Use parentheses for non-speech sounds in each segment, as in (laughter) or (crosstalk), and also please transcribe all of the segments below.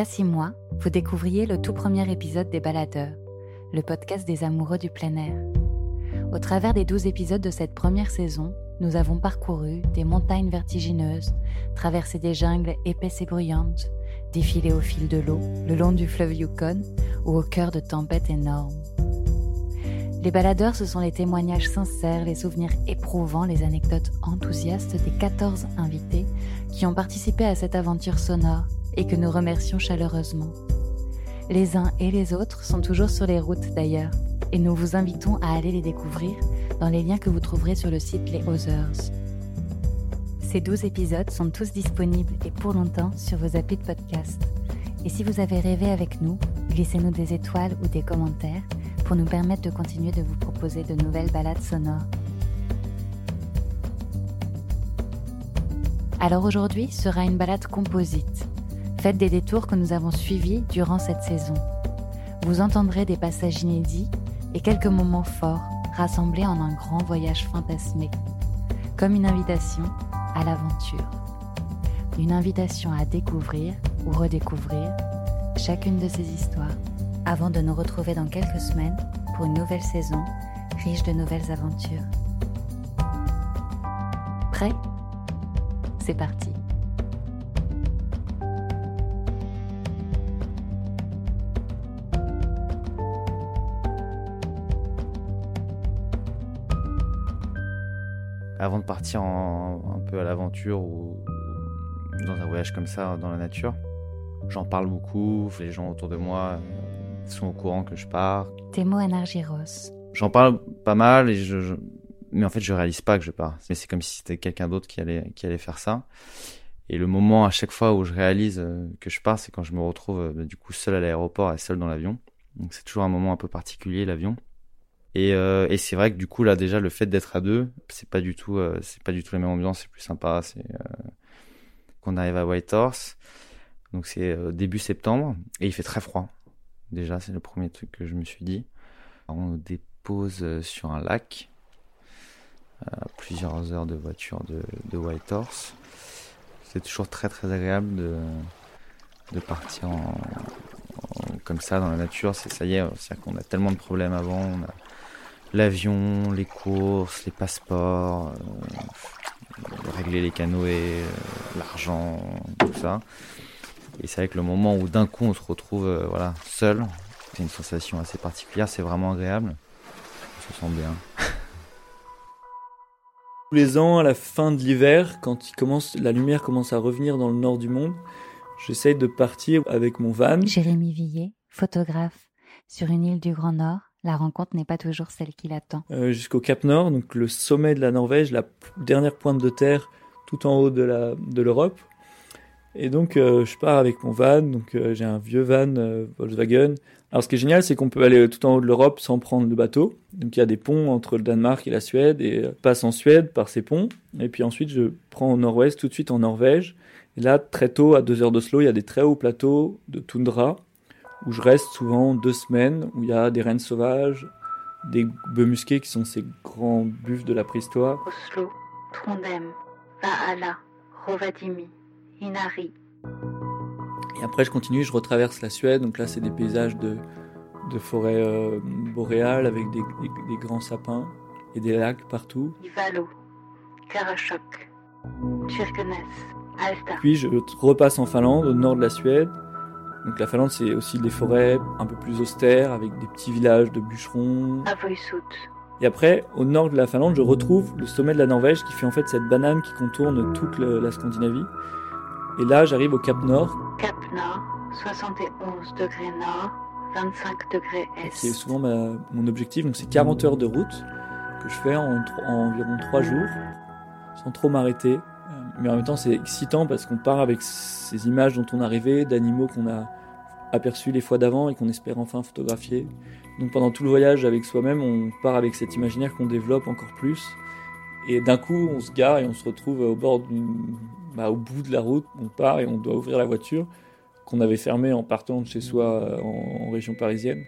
Y a six mois, vous découvriez le tout premier épisode des Baladeurs, le podcast des amoureux du plein air. Au travers des douze épisodes de cette première saison, nous avons parcouru des montagnes vertigineuses, traversé des jungles épaisses et bruyantes, défilé au fil de l'eau, le long du fleuve Yukon ou au cœur de tempêtes énormes. Les baladeurs, ce sont les témoignages sincères, les souvenirs éprouvants, les anecdotes enthousiastes des 14 invités qui ont participé à cette aventure sonore et que nous remercions chaleureusement. Les uns et les autres sont toujours sur les routes d'ailleurs, et nous vous invitons à aller les découvrir dans les liens que vous trouverez sur le site Les Others. Ces 12 épisodes sont tous disponibles et pour longtemps sur vos applis de podcast. Et si vous avez rêvé avec nous, glissez-nous des étoiles ou des commentaires pour nous permettre de continuer de vous proposer de nouvelles balades sonores. Alors aujourd'hui sera une balade composite Faites des détours que nous avons suivis durant cette saison. Vous entendrez des passages inédits et quelques moments forts rassemblés en un grand voyage fantasmé, comme une invitation à l'aventure. Une invitation à découvrir ou redécouvrir chacune de ces histoires avant de nous retrouver dans quelques semaines pour une nouvelle saison riche de nouvelles aventures. Prêt? C'est parti. Avant de partir un peu à l'aventure ou dans un voyage comme ça dans la nature. J'en parle beaucoup, les gens autour de moi sont au courant que je pars. Temo Anargiros. J'en parle pas mal, et je, mais en fait je réalise pas que je pars. Mais c'est comme si c'était quelqu'un d'autre qui allait, qui allait faire ça. Et le moment à chaque fois où je réalise euh, que je pars, c'est quand je me retrouve euh, du coup seul à l'aéroport et seul dans l'avion. Donc c'est toujours un moment un peu particulier l'avion. Et, euh, et c'est vrai que du coup là déjà le fait d'être à deux, c'est pas du tout, euh, c'est pas du tout la même ambiance, c'est plus sympa. C'est euh, qu'on arrive à Whitehorse, donc c'est euh, début septembre et il fait très froid. Déjà c'est le premier truc que je me suis dit. On dépose euh, sur un lac, plusieurs heures de voiture de, Whitehorse. C'est toujours très très agréable de de partir comme ça dans la nature. C'est ça y est, c'est qu'on a tellement de problèmes avant. L'avion, les courses, les passeports, euh, régler les canoës, euh, l'argent, tout ça. Et c'est vrai que le moment où d'un coup on se retrouve euh, voilà, seul, c'est une sensation assez particulière, c'est vraiment agréable. On se sent bien. (laughs) Tous les ans, à la fin de l'hiver, quand il commence, la lumière commence à revenir dans le nord du monde, j'essaye de partir avec mon van. Jérémy Villet, photographe, sur une île du Grand Nord la rencontre n'est pas toujours celle qu'il attend. Euh, Jusqu'au Cap Nord, donc le sommet de la Norvège, la dernière pointe de terre tout en haut de l'Europe. Et donc euh, je pars avec mon van, donc euh, j'ai un vieux van euh, Volkswagen. Alors ce qui est génial, c'est qu'on peut aller tout en haut de l'Europe sans prendre le bateau. Donc il y a des ponts entre le Danemark et la Suède et passe en Suède par ces ponts. Et puis ensuite je prends au nord-ouest tout de suite en Norvège. Et là très tôt à deux heures d'Oslo, il y a des très hauts plateaux de toundra où je reste souvent deux semaines, où il y a des rennes sauvages, des bœufs musqués qui sont ces grands buffles de la préhistoire. Oslo, Trondheim, Valhalla, Rovadimi, Inari. Et après, je continue, je retraverse la Suède. Donc là, c'est des paysages de, de forêts euh, boréales avec des, des, des, grands sapins et des lacs partout. Ivalo, Kirkenes, Alta. Puis je repasse en Finlande, au nord de la Suède. Donc la Finlande, c'est aussi des forêts un peu plus austères, avec des petits villages de bûcherons. Et après, au nord de la Finlande, je retrouve le sommet de la Norvège qui fait en fait cette banane qui contourne toute le, la Scandinavie. Et là, j'arrive au Cap Nord. Cap Nord, 71 degrés nord, 25 degrés est. Qui est souvent ma, mon objectif, donc c'est 40 heures de route. que je fais en, en environ trois jours, sans trop m'arrêter. Mais en même temps, c'est excitant parce qu'on part avec ces images dont on a rêvé, d'animaux qu'on a aperçus les fois d'avant et qu'on espère enfin photographier. Donc pendant tout le voyage avec soi-même, on part avec cet imaginaire qu'on développe encore plus. Et d'un coup, on se gare et on se retrouve au bord bah, au bout de la route. On part et on doit ouvrir la voiture qu'on avait fermée en partant de chez soi euh, en région parisienne.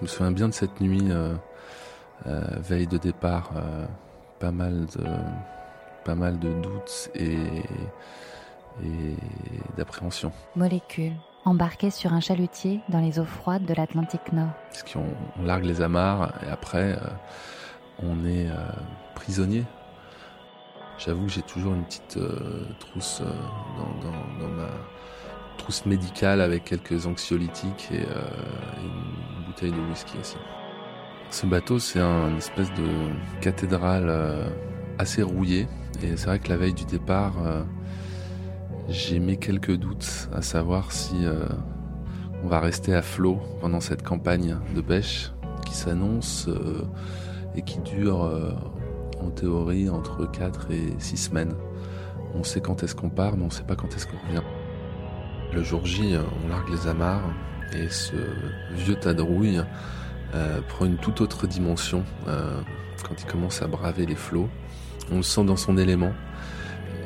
Je me souviens bien de cette nuit, euh, euh, veille de départ, euh, pas mal de, pas mal de doutes et, et d'appréhension. Molécule, embarquée sur un chalutier dans les eaux froides de l'Atlantique Nord. Parce qu'on on largue les amarres et après, euh, on est euh, prisonnier. J'avoue que j'ai toujours une petite euh, trousse dans, dans- dans ma trousse médicale avec quelques anxiolytiques et, euh, une bouteille de whisky aussi. Ce bateau, c'est un une espèce de cathédrale euh, assez rouillée. Et c'est vrai que la veille du départ, euh, j'ai mis quelques doutes à savoir si on va rester à flot pendant cette campagne de pêche qui s'annonce et qui dure en théorie entre 4 et 6 semaines. On sait quand est-ce qu'on part, mais on ne sait pas quand est-ce qu'on revient. Le jour J, on largue les amarres et ce vieux tas de rouille euh, prend une toute autre dimension euh, quand il commence à braver les flots. On le sent dans son élément.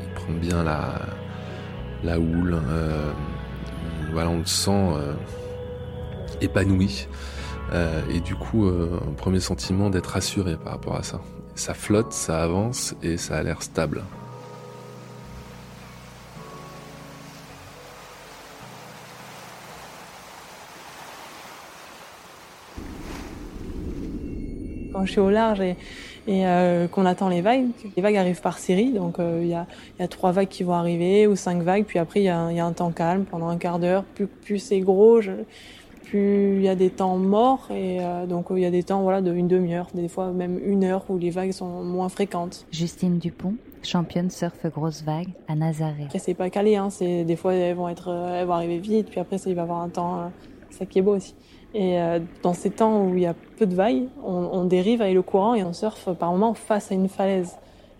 Il prend bien la, houle. euh, voilà, on le sent épanoui. Et du coup, un premier sentiment d'être rassuré par rapport à ça. Ça flotte, ça avance et ça a l'air stable. Quand je suis au large et, et euh, qu'on attend les vagues, les vagues arrivent par série, donc euh, il y, a, il y a trois vagues qui vont arriver ou cinq vagues, puis après il y, a un- il y a un temps calme pendant un quart d'heure. Plus, plus c'est gros, je- plus il y a des temps morts et euh, donc il y a des temps voilà de une demi-heure, des fois même une heure où les vagues sont moins fréquentes. Justine Dupont, championne surf grosse vague à Nazaré. C'est pas calé, hein, c'est des fois elles vont être, elles vont arriver vite, puis après ça il va y avoir un temps, ça qui est beau aussi. Et euh, dans ces temps où il y a peu de vagues, on, on dérive avec le courant et on surfe par moment face à une falaise.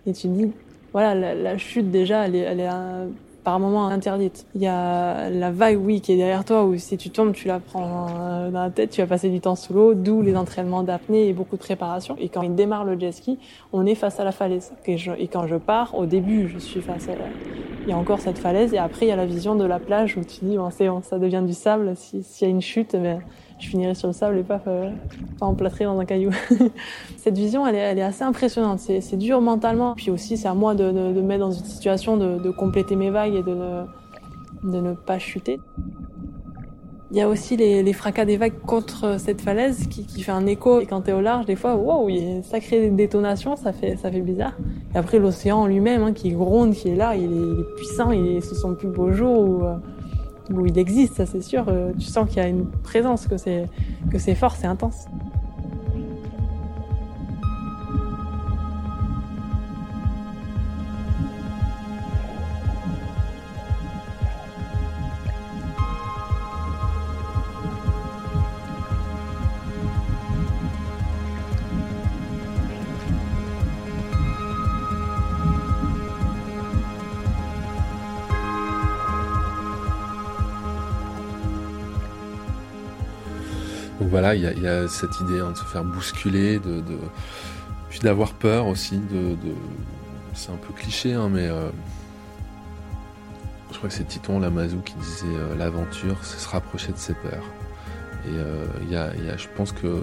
Et tu te dis, voilà, la, chute déjà, elle est, elle est euh, par moment interdite. Il y a la vague, oui, qui est derrière toi, où si tu tombes, tu la prends euh, dans la tête, tu vas passer du temps sous l'eau, d'où les entraînements d'apnée et beaucoup de préparation. Et quand il démarre le jet ski, on est face à la falaise. Et, quand je pars, au début, je suis face à la... Il y a encore cette falaise, et après, il y a la vision de la plage où tu dis, bon, c'est ça devient du sable. Si- S'il y a une chute, eh ben, je finirai sur le sable et pas, euh, pas dans un caillou. (laughs) Cette vision, elle est, assez impressionnante. C'est dur mentalement. Puis aussi, c'est à moi de, me mettre dans une situation de, compléter mes vagues et de ne, pas chuter. Il y a aussi les, fracas des vagues contre cette falaise qui, fait un écho. Et quand t'es au large, des fois, wow, il y a une sacrée ça fait, bizarre. Et après, l'océan lui-même, hein, qui gronde, qui est là, il est, puissant, il est, ce sont plus beaux jours où, où il existe, ça c'est sûr. Euh, tu sens qu'il y a une présence, que c'est, que c'est fort, c'est intense. Voilà, il y a, cette idée hein, de se faire bousculer, de, puis d'avoir peur aussi. C'est un peu cliché, hein, mais euh, je crois que c'est Titon Lamazou qui disait euh, l'aventure, c'est se rapprocher de ses peurs. Et euh, il y, a, je pense que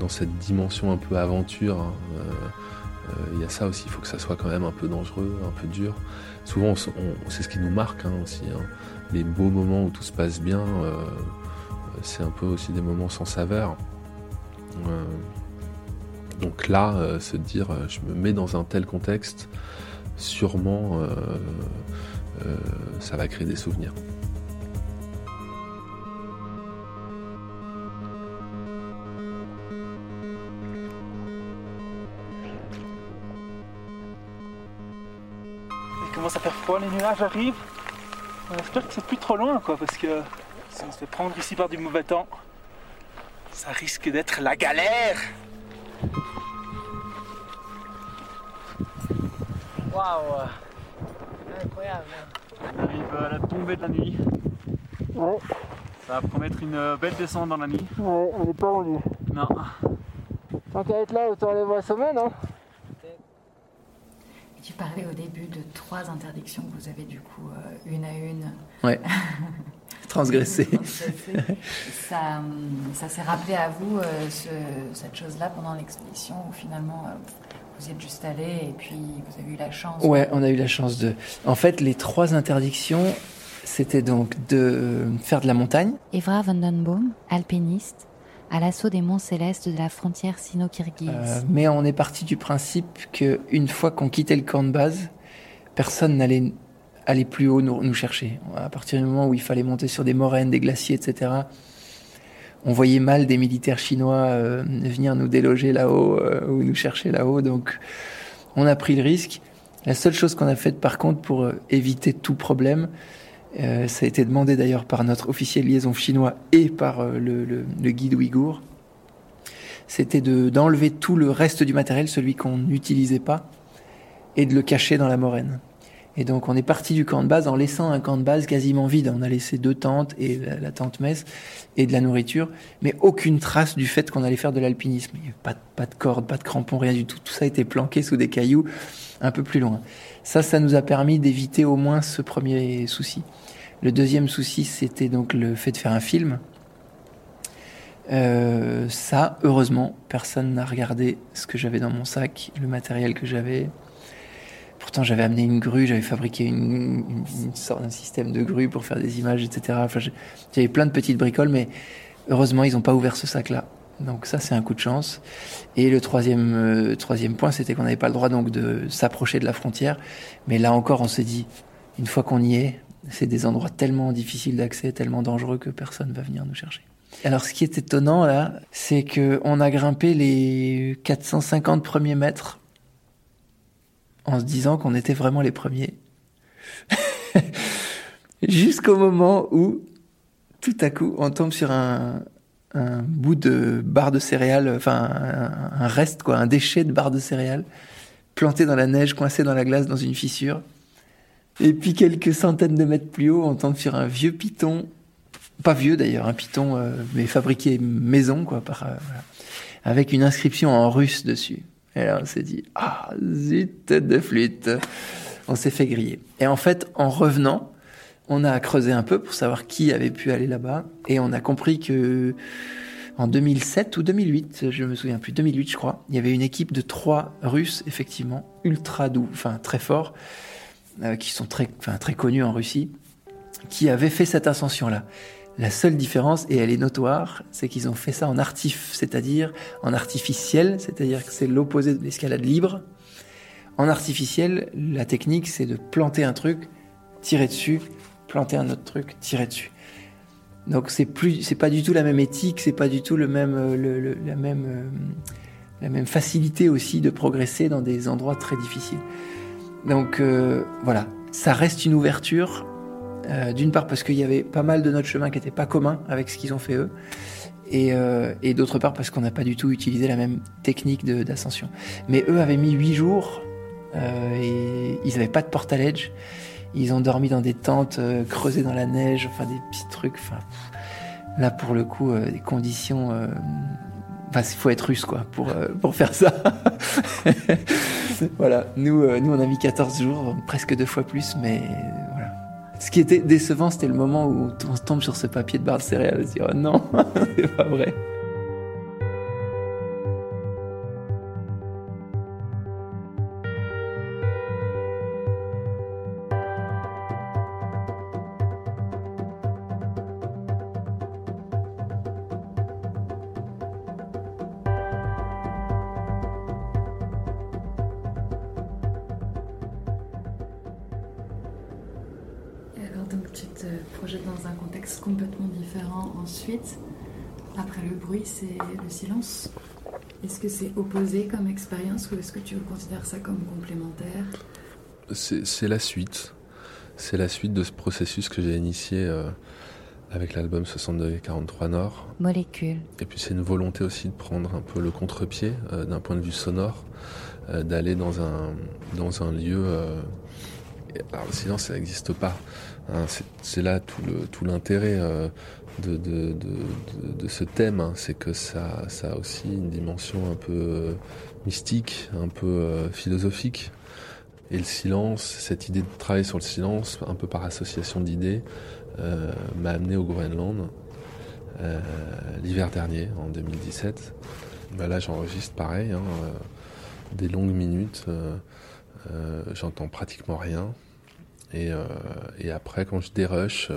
dans cette dimension un peu aventure, hein, il y a ça aussi. Il faut que ça soit quand même un peu dangereux, un peu dur. Souvent, c'est ce qui nous marque aussi. Les beaux moments où tout se passe bien c'est un peu aussi des moments sans saveur. Euh, donc là, euh, se dire euh, je me mets dans un tel contexte, sûrement ça va créer des souvenirs. Il commence à faire froid, les nuages arrivent? On espère que c'est plus trop loin, quoi, parce que si on se fait prendre ici par du mauvais temps, ça risque d'être la galère. Waouh Incroyable On arrive à la tombée de la nuit. Ouais. Ça va promettre une belle descente dans la nuit. Ouais, on n'est pas rendu. Non. Tant qu'à être là, autant aller voir le sommet, non Tu parlais au début de trois interdictions que vous avez du coup euh, une à une. Ouais. (laughs) Transgressé. ça ça s'est rappelé à vous euh, ce- cette chose-là pendant l'expédition où finalement euh, vous êtes juste allé et puis vous avez eu la chance. Ouais, on a eu la chance de. En fait, les trois interdictions, c'était donc de faire de la montagne. Evra Vandenboom, alpiniste, à l'assaut des monts célestes de la frontière sino-kirghize. Euh, mais on est parti du principe que une fois qu'on quittait le camp de base, personne n'allait aller plus haut nous, chercher. À partir du moment où il fallait monter sur des moraines, des glaciers, etc., on voyait mal des militaires chinois euh, venir nous déloger là-haut euh, ou nous chercher là-haut. Donc, on a pris le risque. La seule chose qu'on a faite, par contre, pour euh, éviter tout problème, ça a été demandé d'ailleurs par notre officier de liaison chinois et par le, guide ouïghour, c'était de- d'enlever tout le reste du matériel, celui qu'on n'utilisait pas, et de le cacher dans la moraine. Et donc on est parti du camp de base en laissant un camp de base quasiment vide. On a laissé deux tentes et la, tente messe et de la nourriture, mais aucune trace du fait qu'on allait faire de l'alpinisme. Pas, de- pas de corde, pas de crampons, rien du tout. Tout ça était planqué sous des cailloux un peu plus loin. Ça, ça nous a permis d'éviter au moins ce premier souci. Le deuxième souci, c'était donc le fait de faire un film. Euh, ça, heureusement, personne n'a regardé ce que j'avais dans mon sac, le matériel que j'avais. Pourtant, j'avais amené une grue, j'avais fabriqué une, sorte d'un système de grue pour faire des images, etc. Enfin, j'avais plein de petites bricoles, mais heureusement, ils n'ont pas ouvert ce sac-là. Donc ça, c'est un coup de chance. Et le troisième, euh, troisième point, c'était qu'on n'avait pas le droit donc de s'approcher de la frontière. Mais là encore, on s'est dit, une fois qu'on y est, c'est des endroits tellement difficiles d'accès, tellement dangereux que personne va venir nous chercher. Alors, ce qui est étonnant là, c'est que on a grimpé les 450 premiers mètres en se disant qu'on était vraiment les premiers. (laughs) Jusqu'au moment où, tout à coup, on tombe sur un, bout de barre de céréales, enfin un, un reste, quoi, un déchet de barre de céréales, planté dans la neige, coincé dans la glace, dans une fissure. Et puis quelques centaines de mètres plus haut, on tombe sur un vieux piton, pas vieux d'ailleurs, un piton, euh, mais fabriqué maison, quoi, par, euh, voilà, avec une inscription en russe dessus. Et là, on s'est dit, ah, zut de flûte. On s'est fait griller. Et en fait, en revenant, on a creusé un peu pour savoir qui avait pu aller là-bas. Et on a compris que en 2007 ou 2008, je me souviens plus, 2008 je crois, il y avait une équipe de trois Russes, effectivement, ultra doux, enfin très forts, euh, qui sont très, enfin, très connus en Russie, qui avaient fait cette ascension-là. La seule différence, et elle est notoire, c'est qu'ils ont fait ça en artif, c'est-à-dire en artificiel, c'est-à-dire que c'est l'opposé de l'escalade libre. En artificiel, la technique, c'est de planter un truc, tirer dessus, planter un autre truc, tirer dessus. Donc c'est plus, c'est pas du tout la même éthique, c'est pas du tout le même, euh, la même, euh, la même facilité aussi de progresser dans des endroits très difficiles. Donc euh, voilà, ça reste une ouverture. Euh, D'une part parce qu'il y avait pas mal de notre chemin qui n'était pas commun avec ce qu'ils ont fait eux, et, euh, et d'autre part parce qu'on n'a pas du tout utilisé la même technique d'ascension. Mais eux avaient mis huit jours euh, et ils n'avaient pas de l'edge. Ils ont dormi dans des tentes creusées dans la neige, enfin des petits trucs. Enfin, là pour le coup, des conditions. il faut être russe quoi pour pour faire ça. (laughs) voilà, nous nous on a mis 14 jours, presque deux fois plus, mais. Ce qui était décevant, c'était le moment où on tombe sur ce papier de barre de céréales et se dire oh non, (laughs) c'est pas vrai. Tu te projettes dans un contexte complètement différent ensuite. Après le bruit, c'est le silence. Est-ce que c'est opposé comme expérience ou est-ce que tu considères ça comme complémentaire? C'est la suite. C'est la suite de ce processus que j'ai initié euh, avec l'album 62 43 Nord. Molécule. Et puis c'est une volonté aussi de prendre un peu le contre-pied euh, d'un point de vue sonore, euh, d'aller dans un, dans un lieu... alors le silence, ça n'existe pas. Hein, c'est là tout l'intérêt de, de, de, de, ce thème, hein. c'est que ça, ça a aussi une dimension un peu mystique, un peu philosophique. Et le silence, cette idée de travailler sur le silence, un peu par association d'idées, euh, m'a amené au Groenland euh, l'hiver dernier, en 2017. Bah là, j'enregistre pareil, hein, euh, des longues minutes, j'entends pratiquement rien. Et, et, après, quand je dérush,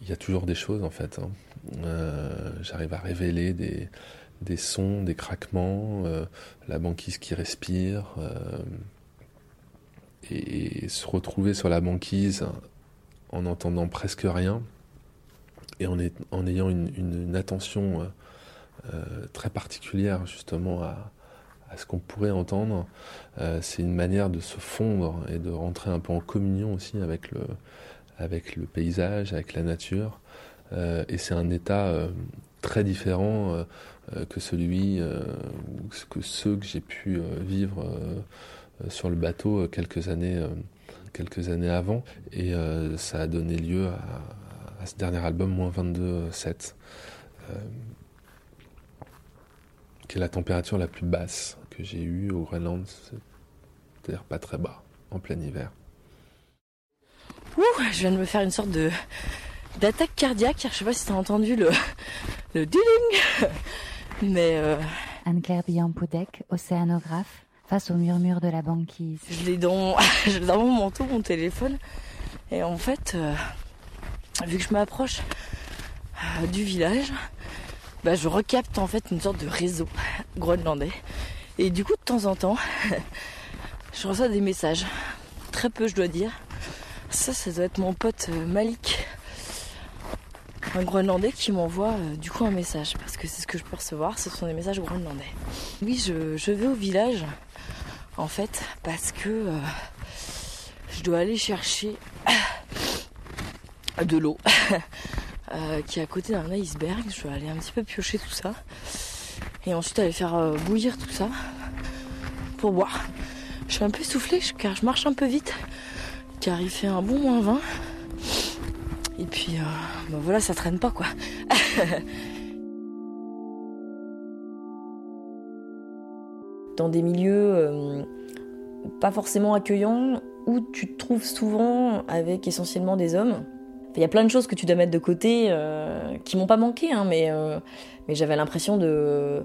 il y a toujours des choses en fait. Hein. J'arrive à révéler des, des sons, des craquements, la banquise qui respire et, se retrouver sur la banquise en n'entendant presque rien et en, en ayant une, attention euh, euh, très particulière justement à, ce qu'on pourrait entendre, euh, c'est une manière de se fondre et de rentrer un peu en communion aussi avec le, paysage, avec la nature. et c'est un état très différent que celui, que ceux que j'ai pu vivre euh, sur le bateau euh, quelques années, euh, quelques années avant. Et ça a donné lieu à, ce dernier album, moins 22,7, qui est la température la plus basse que j'ai eue au Groenland, c'est-à-dire pas très bas, en plein hiver. Ouh, je viens de me faire une sorte de d'attaque cardiaque. Je sais pas si tu as entendu le le mais Anne-Claire Billan-Poudec, océanographe, face au murmure de la banquise. Je l'ai dans, (laughs) dans mon manteau, mon téléphone. Et en fait, euh, vu que je m'approche euh, du village, bah, je recapte en fait une sorte de réseau groenlandais. Et du coup, de temps en temps, (laughs) je reçois des messages. Très peu, je dois dire. Ça, ça doit être mon pote euh, Malik, un groenlandais qui m'envoie du coup un message. Parce que c'est ce que je peux recevoir, ce sont des messages groenlandais. Oui, je, vais au village en fait, parce que euh, je dois aller chercher (coughs) de l'eau (laughs) euh, qui est à côté d'un iceberg. Je dois aller un petit peu piocher tout ça et ensuite aller faire euh, bouillir tout ça pour boire. Je suis un peu essoufflée car je marche un peu vite car il fait un bon moins 20 et puis bah voilà ça traîne pas quoi. (laughs) dans des milieux euh, pas forcément accueillants où tu te trouves souvent avec essentiellement des hommes. Il y a plein de choses que tu dois mettre de côté euh, qui m'ont pas manqué, hein, mais, euh, j'avais l'impression de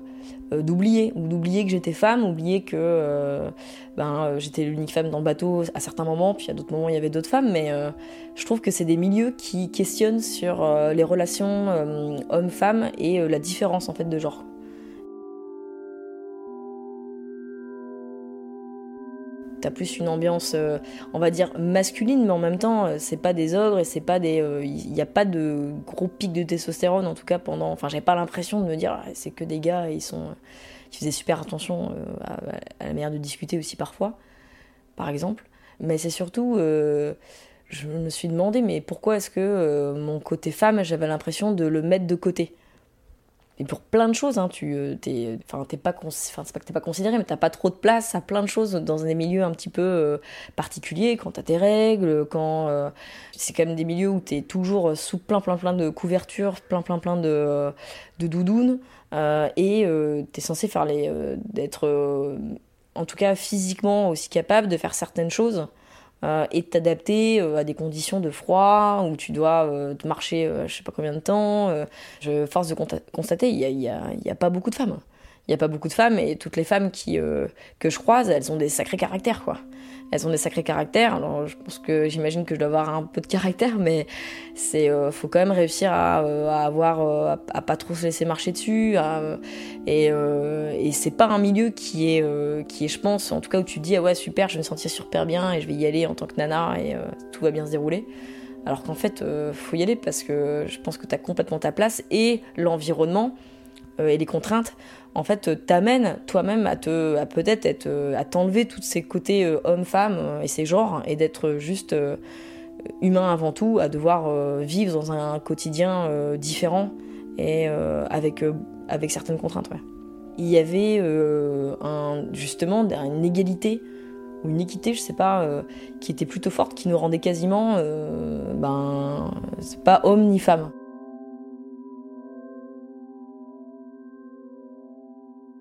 d'oublier ou d'oublier que j'étais femme, oublier que ben, j'étais l'unique femme dans le bateau à certains moments, puis à d'autres moments il y avait d'autres femmes, mais je trouve que c'est des milieux qui questionnent sur les relations hommes-femmes et la différence en fait de genre. T'as plus une ambiance, euh, on va dire, masculine, mais en même temps, euh, c'est pas des ogres et c'est pas des. Il euh, n'y a pas de gros pics de testostérone, en tout cas pendant. Enfin, j'avais pas l'impression de me dire, ah, c'est que des gars, ils sont. Ils faisaient super attention à, la manière de discuter aussi parfois, par exemple. Mais c'est surtout. je me suis demandé, mais pourquoi est-ce que mon côté femme, j'avais l'impression de le mettre de côté? Et pour plein de choses, hein, tu euh, t'es, pas, c'est pas que t'es pas considéré, mais t'as pas trop de place à plein de choses dans des milieux un petit peu euh, particuliers, quand t'as tes règles, quand euh, c'est quand même des milieux où t'es toujours sous plein plein plein de couvertures, plein plein plein de, de doudounes, et t'es censé faire les, d'être, en tout cas physiquement aussi capable de faire certaines choses. Euh, et t'adapter euh, à des conditions de froid où tu dois euh, marcher je sais pas combien de temps. je force de constater, il n'y a, y a, pas beaucoup de femmes. Il n'y a pas beaucoup de femmes et toutes les femmes qui, que je croise, elles ont des sacrés caractères, quoi elles ont des sacrés caractères. Alors, je pense que j'imagine que je dois avoir un peu de caractère, mais c'est euh, faut quand même réussir à, euh, avoir euh, à, pas trop se laisser marcher dessus. et c'est pas un milieu qui est qui est, je pense, en tout cas où tu te dis ah ouais super, je vais me sentir super bien et je vais y aller en tant que nana et tout va bien se dérouler. Alors qu'en fait, faut y aller parce que je pense que tu as complètement ta place et l'environnement et les contraintes, en fait, t'amènent toi-même à te, peut-être être, à t'enlever tous ces côtés euh, homme-femme et ces genres et d'être juste humain avant tout, à devoir vivre dans un quotidien différent et avec, avec certaines contraintes. Il y avait un, justement une égalité ou une équité, je sais pas, qui était plutôt forte, qui nous rendait quasiment, ben, c'est pas homme ni femme.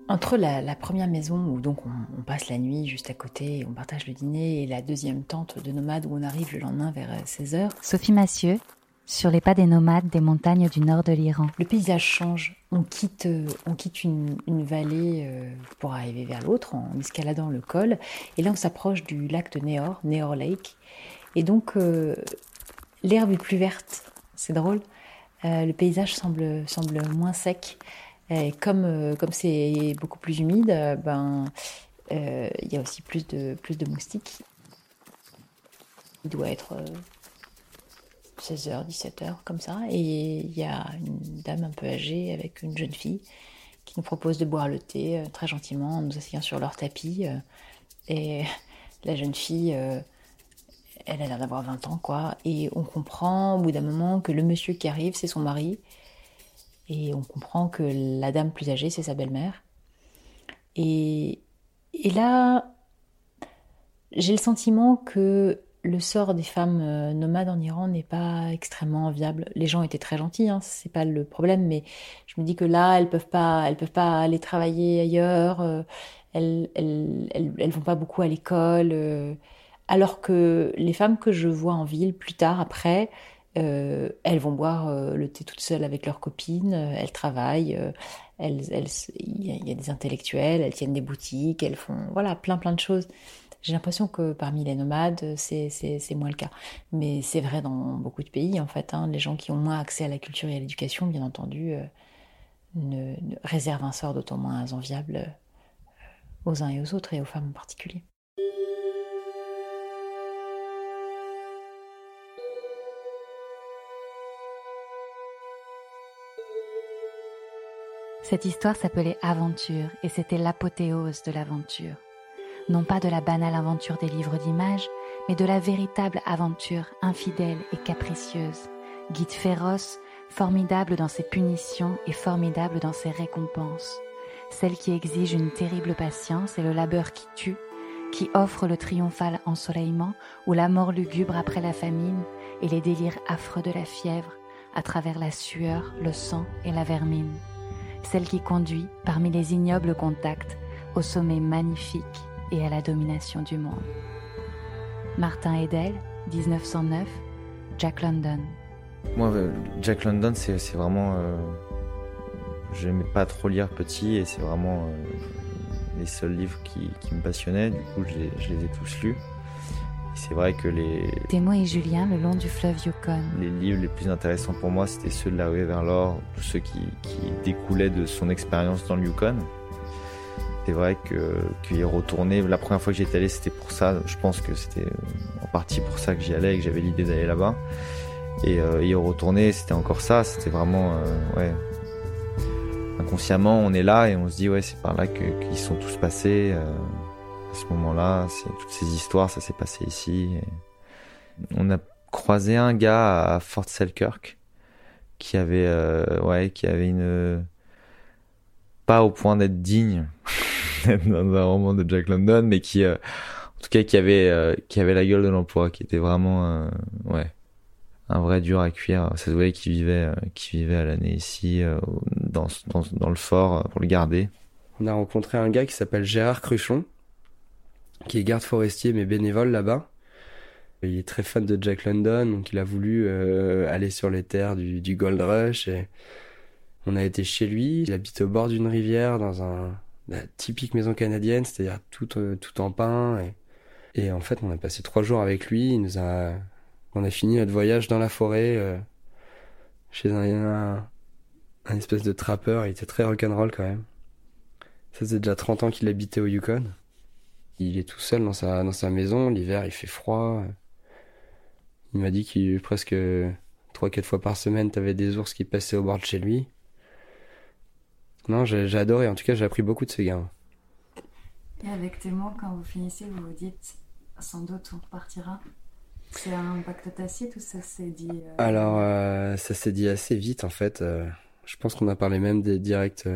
Entre la, première maison où donc on, passe la nuit juste à côté, on partage le dîner, et la deuxième tente de nomades où on arrive le lendemain vers 16h, euh, Sophie Massieu, sur les pas des nomades des montagnes du nord de l'Iran. Le paysage change. On quitte, euh, on quitte une, vallée euh, pour arriver vers l'autre en escaladant le col. Et là, on s'approche du lac de Neor, Neor Lake. Et donc, l'herbe est plus verte. C'est drôle. le paysage semble, semble moins sec. Comme euh, comme c'est beaucoup plus humide, euh, ben euh, il y a aussi plus de plus de moustiques. Il doit être 16h, 17h comme ça, et il y a une dame un peu âgée avec une jeune fille qui nous propose de boire le thé très gentiment en nous asseyant sur leur tapis. et la jeune fille, elle a l'air d'avoir 20 ans, quoi. Et on comprend au bout d'un moment que le monsieur qui arrive, c'est son mari, et on comprend que la dame plus âgée, c'est sa belle-mère. Et, et là, j'ai le sentiment que le sort des femmes euh, nomades en Iran n'est pas extrêmement enviable. Les gens étaient très gentils, hein, c'est pas le problème, mais je me dis que là, elles peuvent pas, elles peuvent pas aller travailler ailleurs, euh, elles, elles, elles, vont pas beaucoup à l'école, euh, alors que les femmes que je vois en ville plus tard, après, euh, elles vont boire euh, le thé toutes seules avec leurs copines, euh, elles travaillent, elles, il y, a des intellectuels, elles tiennent des boutiques, elles font voilà plein plein de choses. J'ai l'impression que parmi les nomades, c'est, moins le cas. Mais c'est vrai dans beaucoup de pays, en fait. Hein. les gens qui ont moins accès à la culture et à l'éducation, bien entendu, ne, réservent un sort d'autant moins enviable aux uns et aux autres, et aux femmes en particulier. Cette histoire s'appelait Aventure et c'était l'apothéose de l'aventure. Non pas de la banale aventure des livres d'images, mais de la véritable aventure infidèle et capricieuse. Guide féroce, formidable dans ses punitions et formidable dans ses récompenses. Celle qui exige une terrible patience et le labeur qui tue, qui offre le triomphal ensoleillement ou la mort lugubre après la famine et les délires affreux de la fièvre à travers la sueur, le sang et la vermine celle qui conduit, parmi les ignobles contacts, au sommet magnifique et à la domination du monde. Martin Edel, 1909, Jack London. Moi, euh, Jack London, c'est vraiment. Euh, je n'aimais pas trop lire petit et c'est vraiment euh, les seuls livres qui, me passionnaient. Du coup, je les ai tous lus. C'est vrai que les. Et Julien le long du fleuve Yukon. Les livres les plus intéressants pour moi, c'était ceux de la rue vers l'or, tous ceux qui, découlaient de son expérience dans le Yukon. C'est vrai que qu'il est retourné. La première fois que j'étais allé, c'était pour ça. Je pense que c'était euh, en partie pour ça que j'y allais et que j'avais l'idée d'aller là-bas. Et euh, y retourner, c'était encore ça. C'était vraiment, euh, ouais. Inconsciemment, on est là et on se dit, ouais, c'est par là qu'ils sont tous passés. Euh, ce moment-là. Toutes ces histoires, ça s'est passé ici. On a croisé un gars à Fort Selkirk qui avait, euh, ouais, qui avait une pas au point d'être digne (laughs) dans un roman de Jack London, mais qui, euh, en tout cas, qui avait, euh, qui avait la gueule de l'emploi, qui était vraiment, ouais, un vrai dur à cuire. Ça se voyait qu'il vivait, qui vivait à l'année ici, dans, le fort, pour le garder. On a rencontré un gars qui s'appelle Gérard Cruchon, qui est garde forestier mais bénévole là-bas. Il est très fan de Jack London, donc il a voulu euh, aller sur les terres du, du, Gold Rush. Et on a été chez lui. Il habite au bord d'une rivière dans un la typique maison canadienne, c'est-à-dire tout euh, tout en pin. Et, et, en fait, on a passé trois jours avec lui. Il nous a, on a fini notre voyage dans la forêt euh, chez un, un, un, espèce de trappeur. Il était très rock'n'roll quand même. Ça faisait déjà 30 ans qu'il habitait au Yukon. Il est tout seul dans sa, dans sa maison, l'hiver il fait froid. Il m'a dit qu'il presque 3-4 fois par semaine, t'avais des ours qui passaient au bord de chez lui. Non, j'ai adoré. En tout cas, j'ai appris beaucoup de ce gars. Et avec Témoin, quand vous finissez, vous vous dites sans doute on repartira. C'est un pacte tacite ou ça s'est dit euh, Alors, euh, ça s'est dit assez vite en fait. Euh, je pense qu'on a parlé même des directs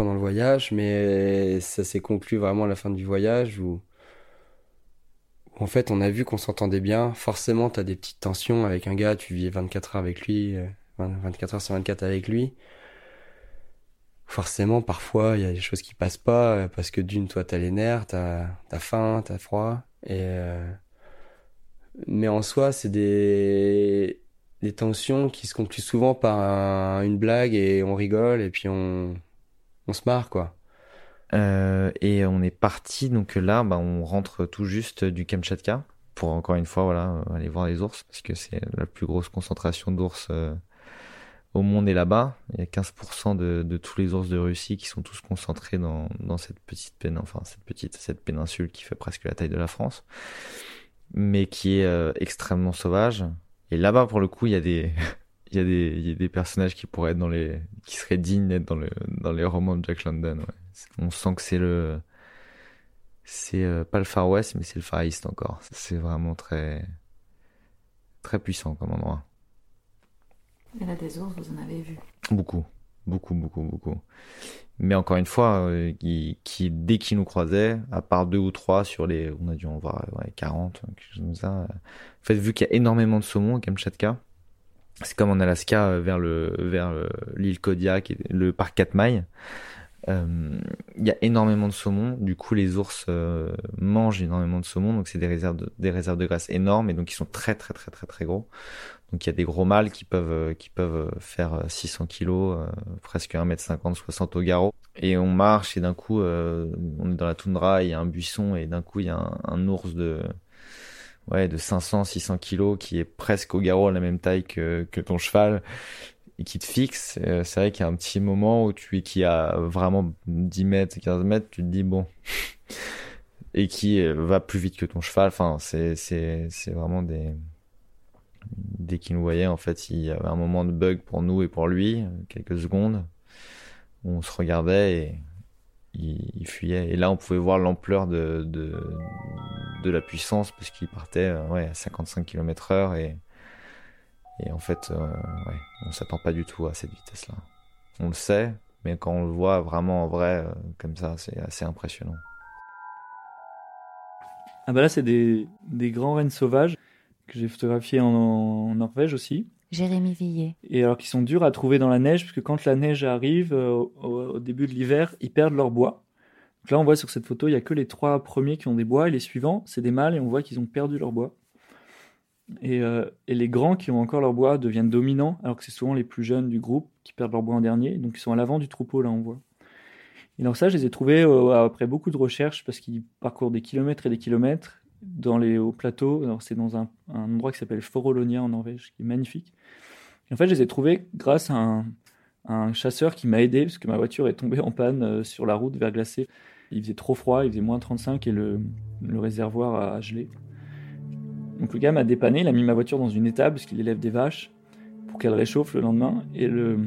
pendant le voyage, mais ça s'est conclu vraiment à la fin du voyage où, en fait on a vu qu'on s'entendait bien. Forcément, t'as des petites tensions avec un gars, tu vis 24 heures avec lui, euh, 20 24 heures sur 24 avec lui. Forcément, parfois, il y a des choses qui passent pas euh, parce que d'une, toi, t'as les nerfs, t'as faim, t'as froid. Et euh, mais en soi, c'est des des tensions qui se concluent souvent par un- une blague et on rigole et puis on on se marre quoi. Euh, et on est parti, donc là, bah, on rentre tout juste du Kamchatka pour encore une fois, voilà, euh, aller voir les ours parce que c'est la plus grosse concentration d'ours euh, au monde est là-bas. Il y a 15% de, tous les ours de Russie qui sont tous concentrés dans, cette petite enfin cette petite cette péninsule qui fait presque la taille de la France, mais qui est euh, extrêmement sauvage. Et là-bas, pour le coup, il y a des il y a des il y a des personnages qui pourraient être dans les qui seraient dignes d'être dans le dans les romans de Jack London. Ouais. On sent que c'est le c'est euh, pas le Far West, mais c'est le Far East encore. C'est vraiment très très puissant comme endroit. Et là, des ours, vous en avez vu? Beaucoup, beaucoup, beaucoup, beaucoup. Mais encore une fois, euh, qui, qui, dès qu'ils nous croisaient, à part deux ou trois sur les, on a dû en voir ouais, 40, quelque chose comme ça. euh, En fait, vu qu'il y a énormément de saumon au Kamchatka, c'est comme en Alaska euh, vers le vers euh, l'île Kodiak et le parc Katmai. Euh, Il y a énormément de saumon, du coup les ours mangent énormément de saumon, donc c'est des réserves de, des réserves de graisse énormes et donc ils sont très très très très très gros. Donc il y a des gros mâles qui peuvent qui peuvent faire euh, 600 kilos, presque 1m50, 60 au garrot. Et on marche et d'un coup on est dans la toundra, il y a un buisson et d'un coup il y a un ours de ouais de 500 600 kilos qui est presque au garrot la même taille que que ton cheval et qui te fixe. Euh, C'est vrai qu'il y a un petit moment où tu es qui a vraiment 10 mètres, 15 mètres, tu te dis bon. (laughs) et qui euh, va plus vite que ton cheval. Enfin, c'est, c'est, c'est vraiment des. Dès qu'il nous voyait, en fait, il y avait un moment de bug pour nous et pour lui, quelques secondes, on se regardait et il, fuyait. Et là, on pouvait voir l'ampleur de, de, la puissance parce qu'il partait euh, ouais, à 55 km heure et, et en fait, euh, ouais, on s'attend pas du tout à cette vitesse-là. On le sait, mais quand on le voit vraiment en vrai, euh, comme ça, c'est assez impressionnant. Ah bah là, c'est des, des grands rennes sauvages que j'ai photographiés en Norvège aussi. Jérémy Villet. Et alors qui sont durs à trouver dans la neige, parce que quand la neige arrive euh, au, début de l'hiver, ils perdent leur bois. Donc là, on voit sur cette photo, il y a que les trois premiers qui ont des bois, et les suivants, c'est des mâles, et on voit qu'ils ont perdu leur bois. Et, euh, et les grands qui ont encore leur bois deviennent dominants, alors que c'est souvent les plus jeunes du groupe qui perdent leur bois en dernier. Donc ils sont à l'avant du troupeau, là, on voit. Et donc ça, je les ai trouvés euh, après beaucoup de recherches, parce qu'ils parcourent des kilomètres et des kilomètres dans les hauts plateaux. C'est dans un, endroit qui s'appelle Forolonia en Norvège, qui est magnifique. En fait, je les ai trouvés grâce à un, chasseur qui m'a aidé, parce que ma voiture est tombée en panne euh, sur la route verglacée. Il faisait trop froid, il faisait moins 35 et le, réservoir a gelé. Donc le gars m'a dépanné, il a mis ma voiture dans une étable parce qu'il élève des vaches pour qu'elle réchauffe le lendemain. Et le,